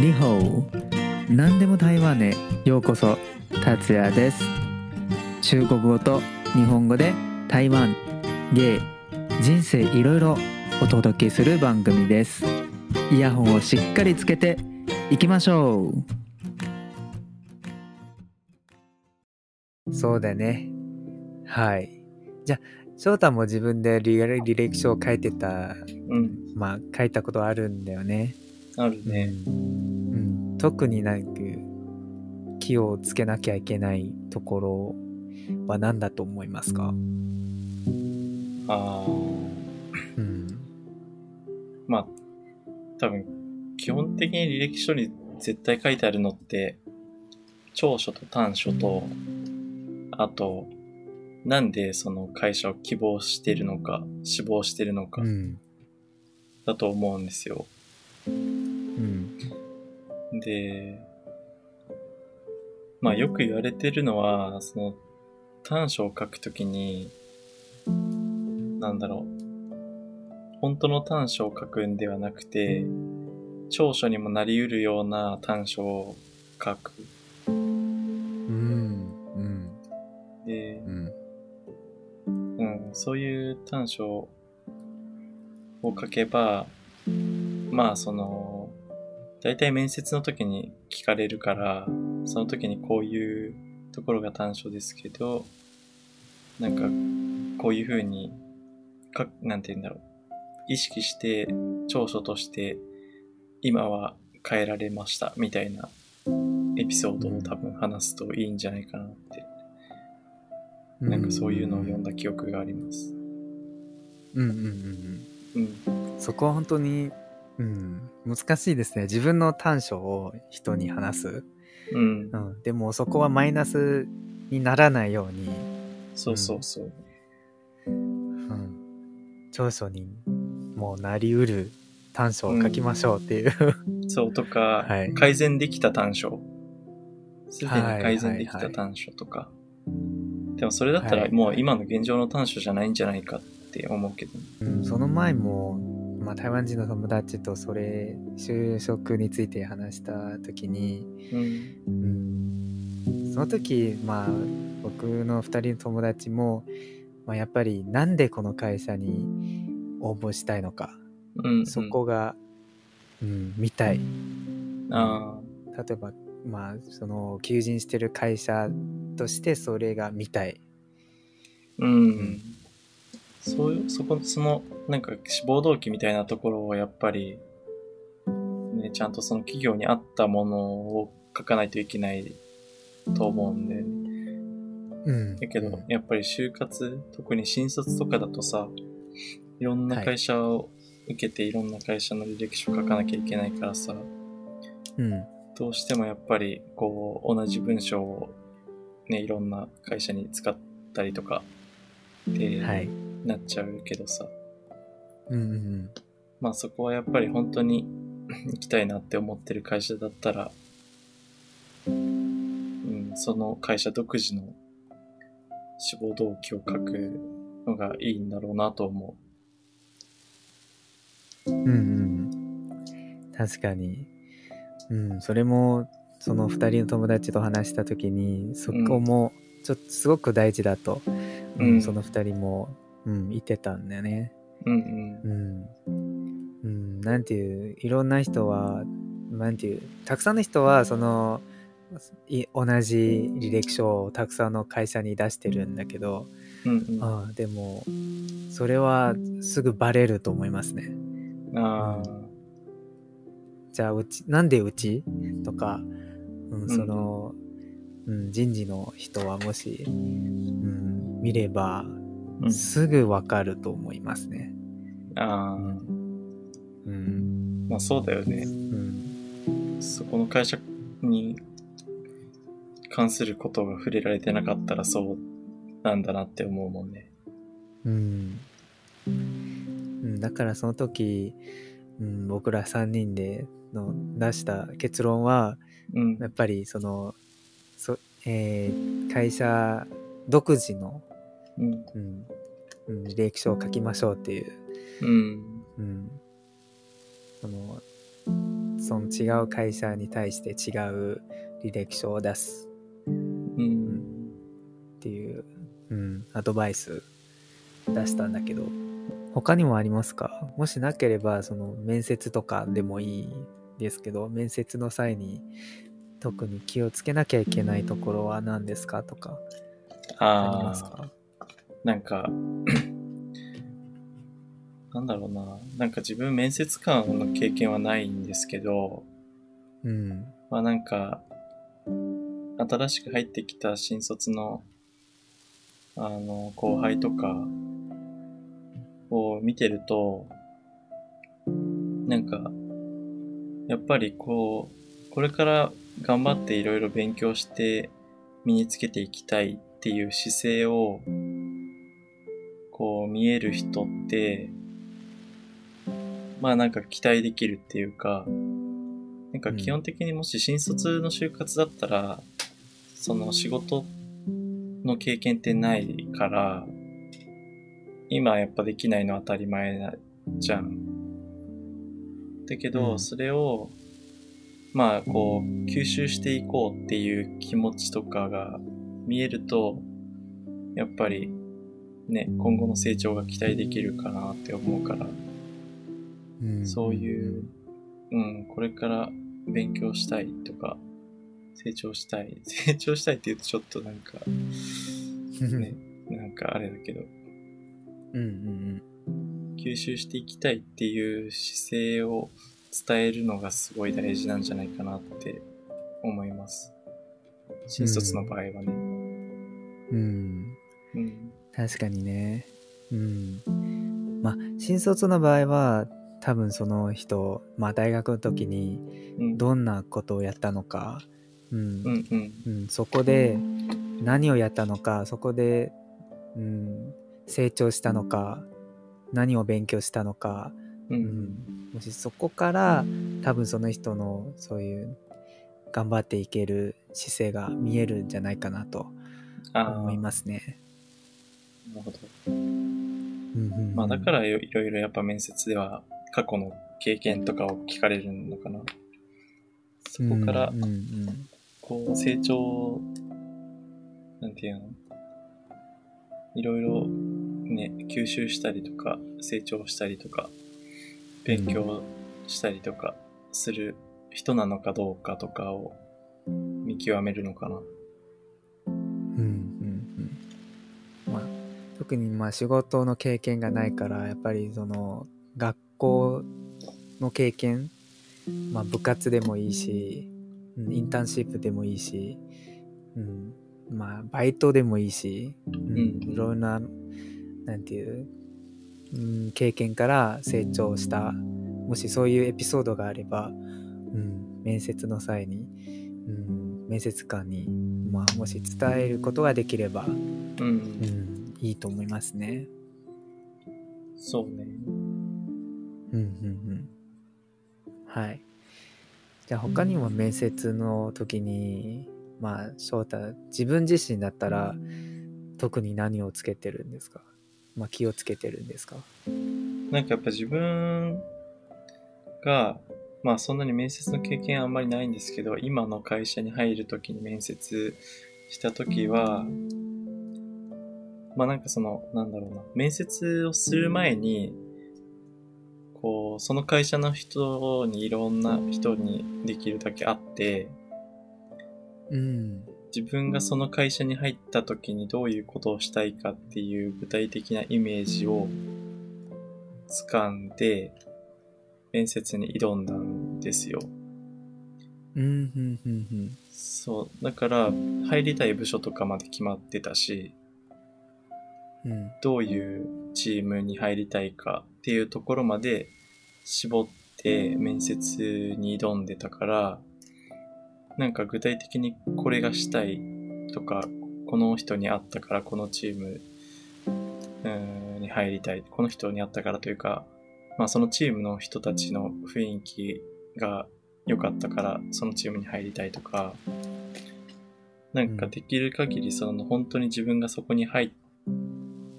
リホー何でも台湾へ。ようこそ達也です。中国語と日本語で台湾。芸。人生いろいろお届けする番組です。イヤホンをしっかりつけていきましょう。そうだね。はい。じゃあ翔太も自分で履履歴書を書いてた。うん、まあ書いたことあるんだよね。あるね。うん、特になんか気をつけなきゃいけないところは何だと思いますか、ああ、うん、まあ、多分、基本的に履歴書に絶対書いてあるのって、長所と短所と、あと、なんでその会社を希望してるのか、志望してるのかう、ん。だと思うんですよ。うんで、まあよく言われてるのは、その短所を書くときに、なんだろう、本当の短所を書くんではなくて、長所にもなり得るような短所を書く。うんうんで、うんうん、そういう短所を書けば、まあその、大体面接の時に聞かれるから、その時にこういうところが短所ですけど、なんか、こういう風に、か、なんて言うんだろう。意識して、長所として、今は変えられました、みたいなエピソードを多分話すといいんじゃないかなってなんかそういうのを読んだ記憶があります。うんうんうんうん。うんそこは本当に、うん、難しいですね。自分の短所を人に話す、うん。う。ん、でもそこはマイナスにならないように、そうそうそう。うん、長所にもうなりうる短所を書きましょうっていう、そうとか、はい。改善できた短所。すでにはい改善できた短所とか。でもそれだったらはいもう今の現状の短所じゃないんじゃないかって思うけど。うん、その前も、まあ、台湾人の友達とそれ就職について話した時に、うん。うん、その時まあ僕の2人の友達も、まあ、やっぱりなんでこの会社に応募したいのか、うん。そこが、うん、見たいあ例えばまあその求人してる会社としてそれが見たいあ。うん。そういう、そこ、その、なんか志望動機みたいなところをやっぱり、ね、ちゃんとその企業に合ったものを書かないといけないと思うんで、うん。だけど、やっぱり就活、特に新卒とかだとさ、いろんな会社を受けて、いろんな会社の履歴書書かなきゃいけないからさ、うん。どうしてもやっぱり、こう、同じ文章を、ね、いろんな会社に使ったりとか、で、はいなっちゃうけどさ、うんうんうん。まあそこはやっぱり本当に 行きたいなって思ってる会社だったら、うん、その会社独自の志望動機を書くのがいいんだろうなと思う。んうん確かに、うん、それもその2人の友達と話した時にそこもちょっとすごく大事だと、うんうん。その2人も、うん、言ってたんだよね。う。うんうんうん、なんていういろんな人はなんていうたくさんの人はそのい同じ履歴書をたくさんの会社に出してるんだけど、うん。うんうん。ああでもそれはすぐバレると思いますね。ああ、じゃあうちなんでうち？とか、うん、んその、うん、人事の人はもし、うん、見ればうん。すぐわかると思いますね。ああ、うんまあそうだよね。うんそこの会社に関することが触れられてなかったらそうなんだなって思うもんね。うんうん、だからその時、うん、僕ら3人での出した結論はうんや。っぱりそのそ、えー会社独自の、うん。うん、履歴書を書きましょうっていう、うん。うん、そのその違う会社に対して違う履歴書を出すうん。っていう、うん、アドバイス出したん。だけど他にもありますかもしなければその面接とかでもいいですけど面接の際に特に気をつけなきゃいけないところは何ですかとかあります、かなんか、なんだろうな。なんか自分面接官の経験はないんですけど、うんまあなんか、新しく入ってきた新卒の、あの、後輩とかを見てると、なんか、やっぱりこう、これから頑張っていろいろ勉強して身につけていきたいっていう姿勢を、こう見える人って、まあなんか期待できるっていうか、なんか基本的にもし新卒の就活だったら、その仕事の経験ってないから、今やっぱできないのは当たり前なじゃん。だけど、うんそれを、まあこう、吸収していこうっていう気持ちとかが見えると、やっぱりね、今後の成長が期待できるかなって思うから、うんそういう、うん、これから勉強したいとか、成長したい。成長したいって言うとちょっとなんか、う んね、なんかあれだけど、うんうん吸収していきたいっていう姿勢を伝えるのがすごい大事なんじゃないかなって思います。新卒の場合はね。うんうん。確かにね。うん。まあ新卒の場合は多分その人まあ大学の時にうん。どんなことをやったのか、そこで何をやったのかそこで、うん、成長したのか何を勉強したのか、う。うん。ん、もしそこから多分その人のそういう頑張っていける姿勢が見えるんじゃないかなと思いなますね。るほど。うんうんうんまあだからいろいろやっぱ面接では過去の経験とかを聞かれるのかな。そこからこう成長、なんていうの？いろいろね、吸収したりとか、成長したりとか、勉強したりとかする人なのかどうかとかを見極めるのかな。特にまあ仕事の経験がないからやっぱりその学校の経験、まあ、部活でもいいしうんインターンシップでもいいし、うんまあ、バイトでもいいし、うんうんいろんななんていう、うん、経験から成長したもしそういうエピソードがあれば、うん、面接の際に、うん、面接官に、まあ、もし伝えることができれば、うん。うん、いいと思いますね。そうね。うんうんうん。はい。じゃあ他にも面接の時に、まあ翔太自分自身だったら特に何をつけてるんですか？まあ気をつけてるんですか？なんかやっぱ自分が、まあそんなに面接の経験あんまりないんですけど、今の会社に入るときに面接したときは、まあなんかその、なんだろうな、面接をする前に、こう、その会社の人にいろんな人にできるだけ会って、うん。自分がその会社に入った時にどういうことをしたいかっていう具体的なイメージを掴んで面接に挑んだんですよ。うんうんうんそう。だから入りたい部署とかまで決まってたし、うんうんどういうチームに入りたいかっていうところまで絞って面接に挑んでたから、なんか具体的にこれがしたいとか、この人に会ったからこのチームに入りたい。この人に会ったからというか、まあそのチームの人たちの雰囲気が良かったからそのチームに入りたいとか、なんかできる限りその本当に自分がそこに入っ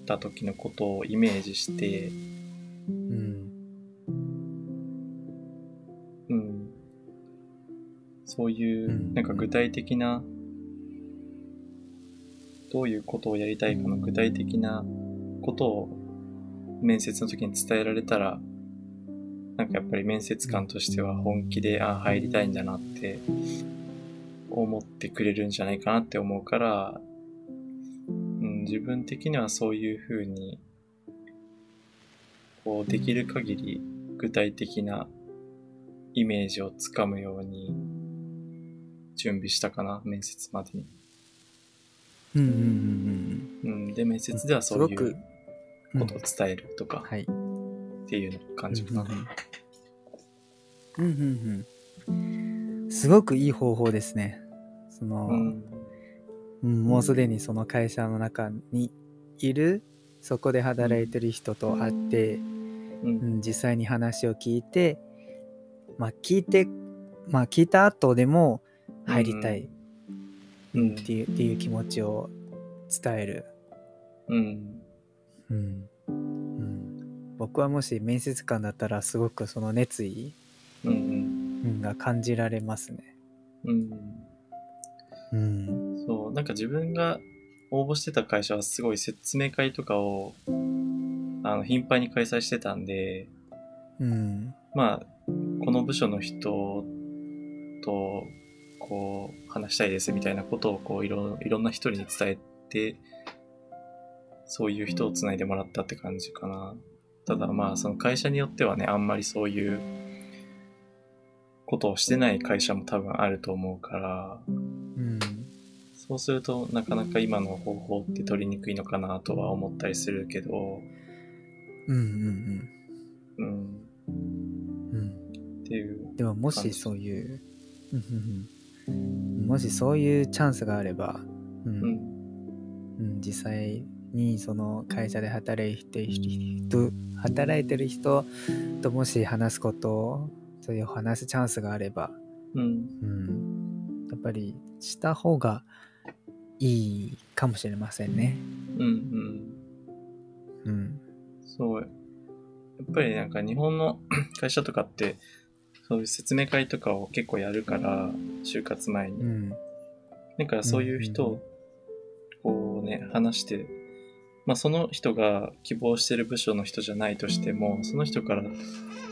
た時のことをイメージして、うん。うん、そういうう、んなんか具体的な、どういうことをやりたいかの具体的なことを面接の時に伝えられたら、なんかやっぱり面接官としては本気で、あ入りたいんだなって思ってくれるんじゃないかなって思うから、うん、自分的にはそういうふうに、こう、できる限り具体的なイメージをつかむように準備したかな、面接までに。うんうんうんうん、で、面接ではそういううんことを伝えるとかはい。っていう感じかな。うんうんうん。すごくいい方法ですね。その、うん、うん。もうすでにその会社の中にいるそこで働いてる人と会って、う、うんん、実際に話を聞いてまあ聞いてまあ聞いた後でも入りたいうん。っていう,、っていう気持ちを伝える、うん、うん。うん、僕はもし面接官だったらすごくその熱意、うん、うん、が感じられますね。うん。うんそう、なんか自分が応募してた会社はすごい説明会とかを、あの、頻繁に開催してたんで、うんまあ、この部署の人と、こう、話したいですみたいなことを、こう、いろ、いろんな人に伝えて、そういう人をつないでもらったって感じかな。ただまあ、その会社によってはね、あんまりそういうことをしてない会社も多分あると思うから、うんそうするとなかなか今の方法って取りにくいのかなとは思ったりするけど、うんうんうん、うん。うん。っていう。でももしそういう、もしそういうチャンスがあれば、うん。うん、うん実際にその会社で働いてる人働いてる人ともし話すことをそういう話すチャンスがあれば、うん、うん、やっぱりした方がいいかもしれませんね。うん、うん。うんそう。やっぱりなんか日本の 会社とかって、そういう説明会とかを結構やるから、就活前に。うんだからそういう人を、こうね、話して、まあその人が希望してる部署の人じゃないとしても、その人から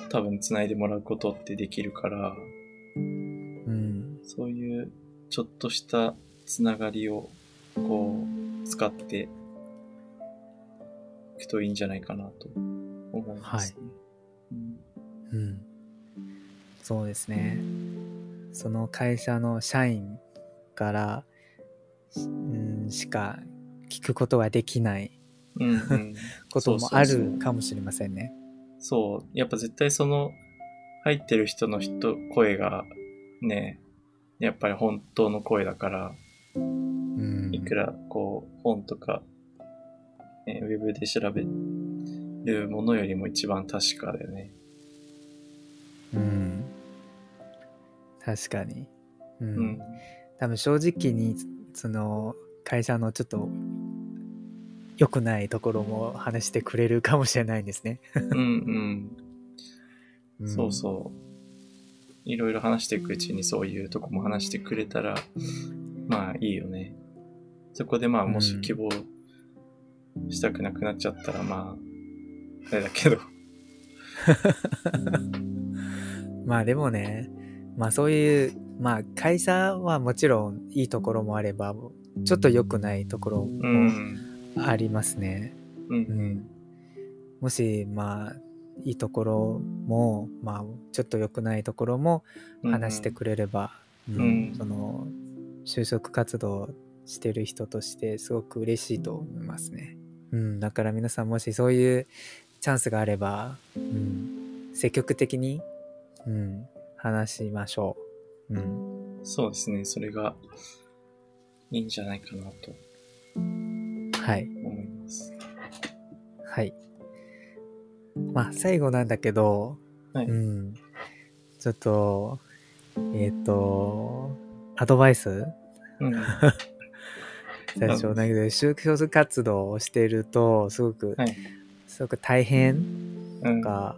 多分繋いでもらうことってできるから、うんそういうちょっとしたつながりを、こう、使っていくといいんじゃないかなと思います、ね。うんうん、そうですねその会社の社員から、うん、しか聞くことができないうんうん、こともあるかもしれませんね。そう。やっぱ絶対その、入ってる人の人、声が、ね、やっぱり本当の声だから、くらこう、本とか、ね、ウェブで調べるものよりも一番確かだよね。うん、確かに、うんうん。多分正直にその会社のちょっと良くないところも話してくれるかもしれないんですね。うんうん。んそうそう。いろいろ話していくうちにそういうとこも話してくれたら、まあいいよね。そこでまあもし希望したくなくなっちゃったらまあ、あれだけど。まあでもね、まあそういう、まあ会社はもちろんいいところもあれば、ちょっと良くないところうもん。ありますね。う。うんん。もし、まあ、いいところも、まあ、ちょっと良くないところも話してくれれば、うんうんその、就職活動してる人としてすごく嬉しいと思いますね。うん。だから皆さんもしそういうチャンスがあれば、うん。積極的に、うん。話しましょう。うん。そうですね。それがいいんじゃないかなとはい。思います。はい。まあ、最後なんだけど、はいうん。ちょっと、えっ、と、アドバイスうん。最初だけど、就職活動をしていると、すごく、はいすごく大変うん。か、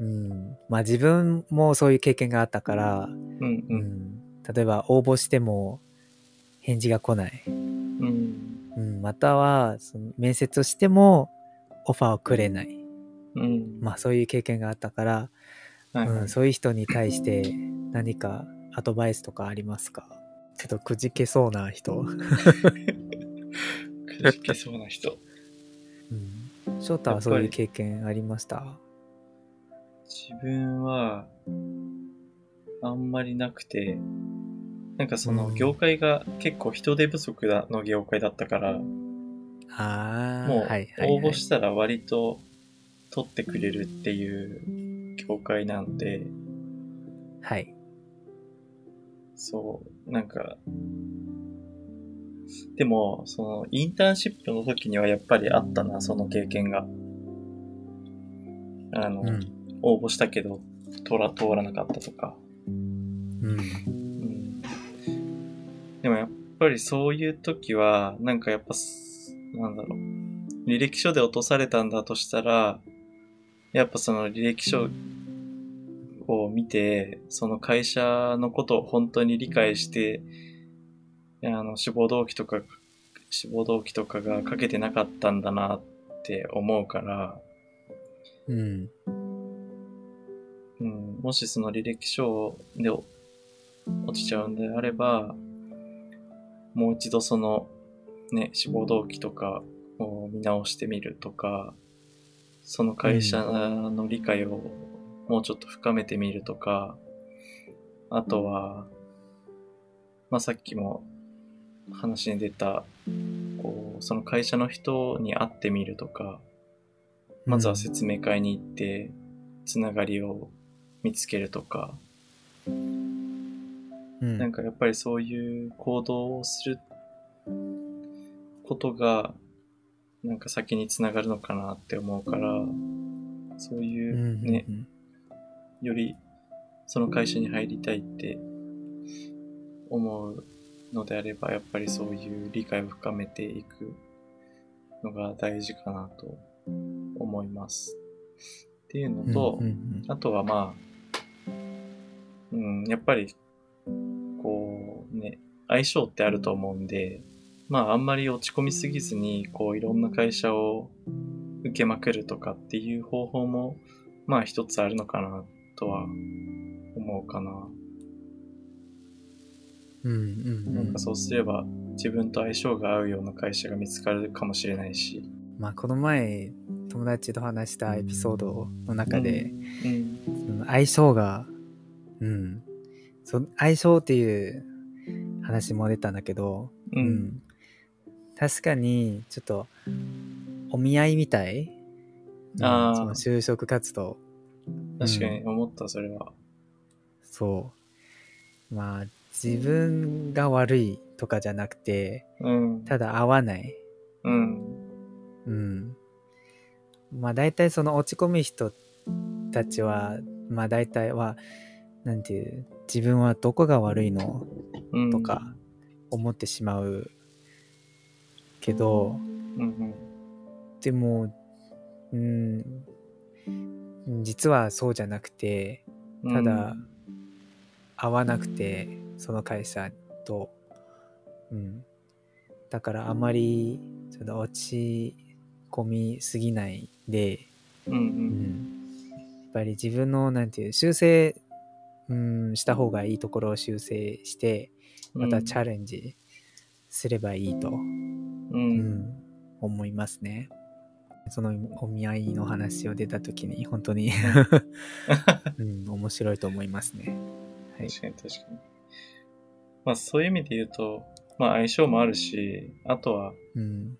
うん。まあ自分もそういう経験があったから、うん。ううん。ん。例えば応募しても返事が来ない。うん。うん、または、その面接をしてもオファーをくれない。うん。まあそういう経験があったから、はいはいうん、そういう人に対して何かアドバイスとかありますか？ちょっとくじけそうな人。くじけそうな人。うん。翔太はそういう経験ありました？自分は、あんまりなくて、なんかそのうん業界が結構人手不足だの業界だったから、ああ、もう。応募したら割と取ってくれるっていう業界なので、はい。そう、なんか、でも、その、インターンシップの時にはやっぱりあったな、その経験が。あの、うん。応募したけど、通ら、通らなかったとか。うん。うん。でもやっぱりそういう時は、なんかやっぱす、なんだろう。履歴書で落とされたんだとしたら、やっぱその履歴書を見て、その会社のことを本当に理解して、あの、志望動機とか、志望動機とかが書けてなかったんだなって思うから、うん。うん、もしその履歴書で落ちちゃうんであれば、もう一度その、ね、志望動機とかを見直してみるとか、その会社の理解をもうちょっと深めてみるとか、あとは、まあ、さっきも話に出た、こう、その会社の人に会ってみるとか、まずは説明会に行って、つながりを見つけるとか、うん。なんかやっぱりそういう行動をすることが、なんか先につながるのかなって思うから、そういううんうんね、うんよりその会社に入りたいって思うのであれば、やっぱりそういう理解を深めていくのが大事かなと思います。っていうのと、うんうんあとはまあ、うん、やっぱり、こうね、相性ってあると思うんで、まああんまり落ち込みすぎずに、こういろんな会社を受けまくるとかっていう方法も、まあ一つあるのかなとは思うかな。うんうんうんなんかそうすれば自分と相性が合うような会社が見つかるかもしれないし。まあこの前友達と話したエピソードの中で、うん。その相性がうんそ相性っていう話も出たんだけど、う。うん確かにちょっとお見合いみたい、うんあーその就職活動確かに思った、それは。そうまあ自分が悪いとかじゃなくてうん。ただ合わないうん。うん。まあ大体その落ち込む人たちは、まあ大体は、なんていう、自分はどこが悪いの？うん。とか思ってしまうけど、うんでも、うん、実はそうじゃなくて、うん。ただ合わなくて、その会社と、うん。だからあまり、ちょっと落ち込みすぎないで、うんう。うんん、やっぱり自分のなんていう修正、うん、した方がいいところを修正してまたチャレンジすればいいと、う。うんん思いますね。そのお見合いの話を出た時に本当に、うん、面白いと思いますね。はい確かに確かに。まあそういう意味で言うと、まあ相性もあるし、あとは、うん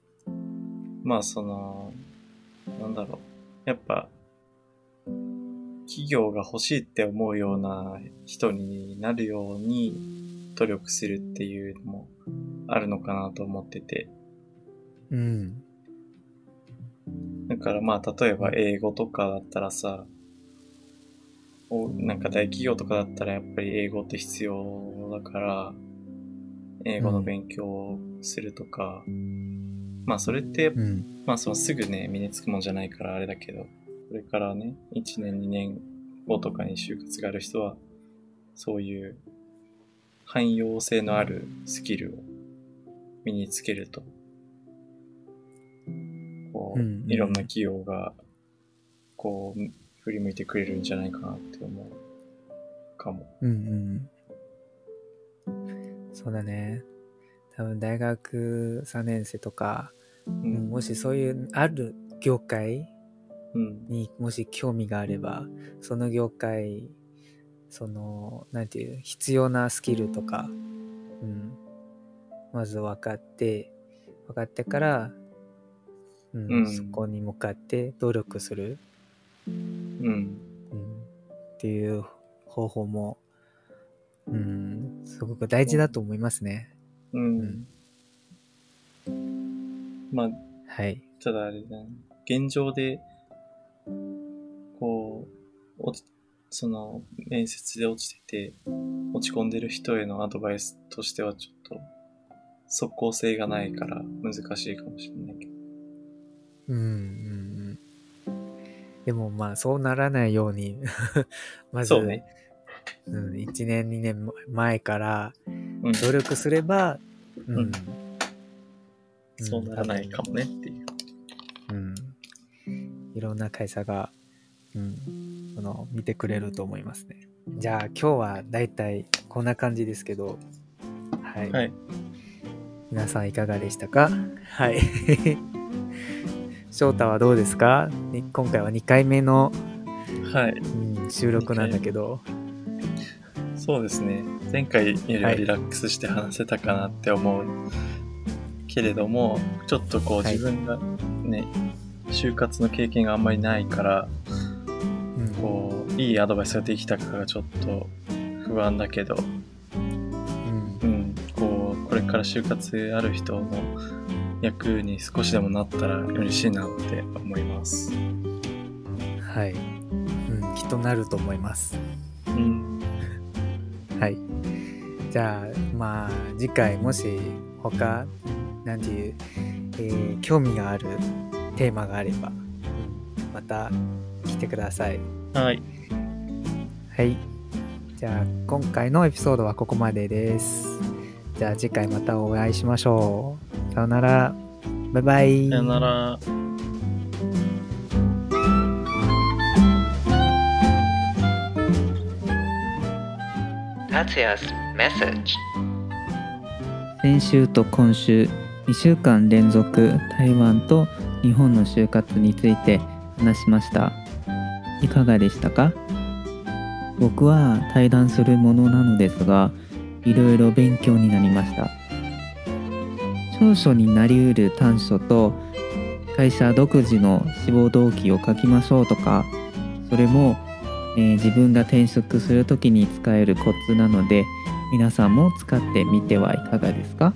まあその、なんだろう。やっぱ、企業が欲しいって思うような人になるように努力するっていうのもあるのかなと思ってて。うんだからまあ例えば英語とかだったらさ、おなんか大企業とかだったらやっぱり英語って必要だから、英語の勉強をするとか、まあそれってうん。まあそのすぐね、身につくもんじゃないからあれだけど、これからね、1年2年後とかに就活がある人は、そういう汎用性のあるスキルを身につけると、こう、うんうんいろんな企業が、こう、振り向いてくれるんじゃないかなって思うかも。うんうん。そうだね。多分大学3年生とか、ううんん。もしそういうある業界うん。にもし興味があれば、その業界、その、なんていう、必要なスキルとか、うん、まず分かって、分かってから、うんうんそこに向かって努力する、うん。うん、っていう方法も、うん、すごく大事だと思いますね。う。うんまあ、はい。ただあれだね、現状で、こう、落ちその、面接で落ちてて、落ち込んでる人へのアドバイスとしてはちょっと、即効性がないから難しいかもしれないけど。うんうんうん。でもまあそうならないように まず、そうね。うん、1年2年前からうん。努力すれば、うんうんそうならないかもねっていう。うん、いろんな会社が、うん、その見てくれると思いますね。じゃあ今日はだいたいこんな感じですけど、はい。はい。皆さんいかがでしたか？はい。翔太はどうですか？に今回は2回目の、はい。うん、収録なんだけど、そうですね。前回よりはリラックスして話せたかなって思うけれども、ちょっとこうはい。自分がね、就活の経験があんまりないから、うん。こう、いいアドバイスができたかがちょっと不安だけど、うん。うん、こう、これから就活ある人の役に少しでもなったら嬉しいなって思います。はい、うん、きっとなると思います。うん。はい。じゃあ、まあ、次回もし他、なんていう、えー興味があるテーマがあれば、うんまた来てください。はい。はい。じゃあ、今回のエピソードはここまでです。じゃあ、次回またお会いしましょう。さよなら。バイバイ。さよなら。達也 message 先週と今週2週間連続台湾と日本の就活について話しましたいかがでしたか？僕は対談するものなのですがいろいろ勉強になりました長所になりうる短所と会社独自の志望動機を書きましょうとかそれも、えー自分が転職する時に使えるコツなので皆さんも使ってみてはいかがですか？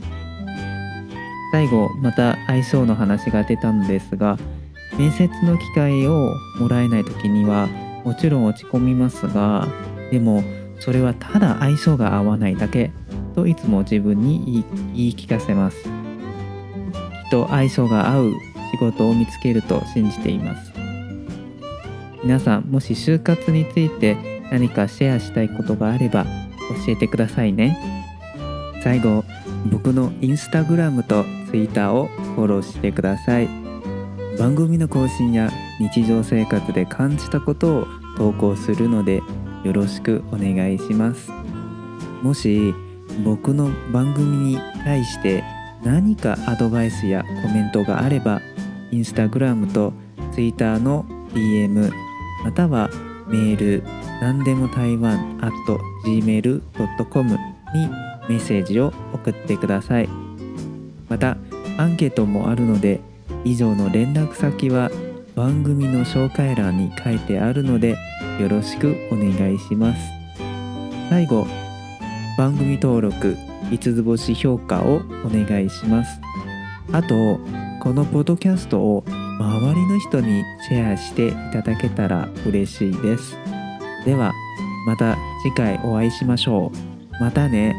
最後また相性の話が出たのですが面接の機会をもらえない時にはもちろん落ち込みますがでもそれはただ相性が合わないだけといつも自分に言い言い聞かせます。と相性が合う仕事を見つけると信じています。皆さんもし就活について何かシェアしたいことがあれば教えてくださいね。最後僕のインスタグラムとツイッターをフォローしてください。番組の更新や日常生活で感じたことを投稿するのでよろしくお願いします。もし僕の番組に対して何かアドバイスやコメントがあればインスタグラムとツイッターの DM またはメール何でも台湾 at gmail.com にメッセージを送ってください。またアンケートもあるので以上の連絡先は番組の紹介欄に書いてあるのでよろしくお願いします。最後番組登録5つ星評価をお願いします。あとこのポッドキャストを周りの人にシェアしていただけたら嬉しいです。ではまた次回お会いしましょう。またね。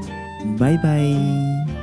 バイバイ。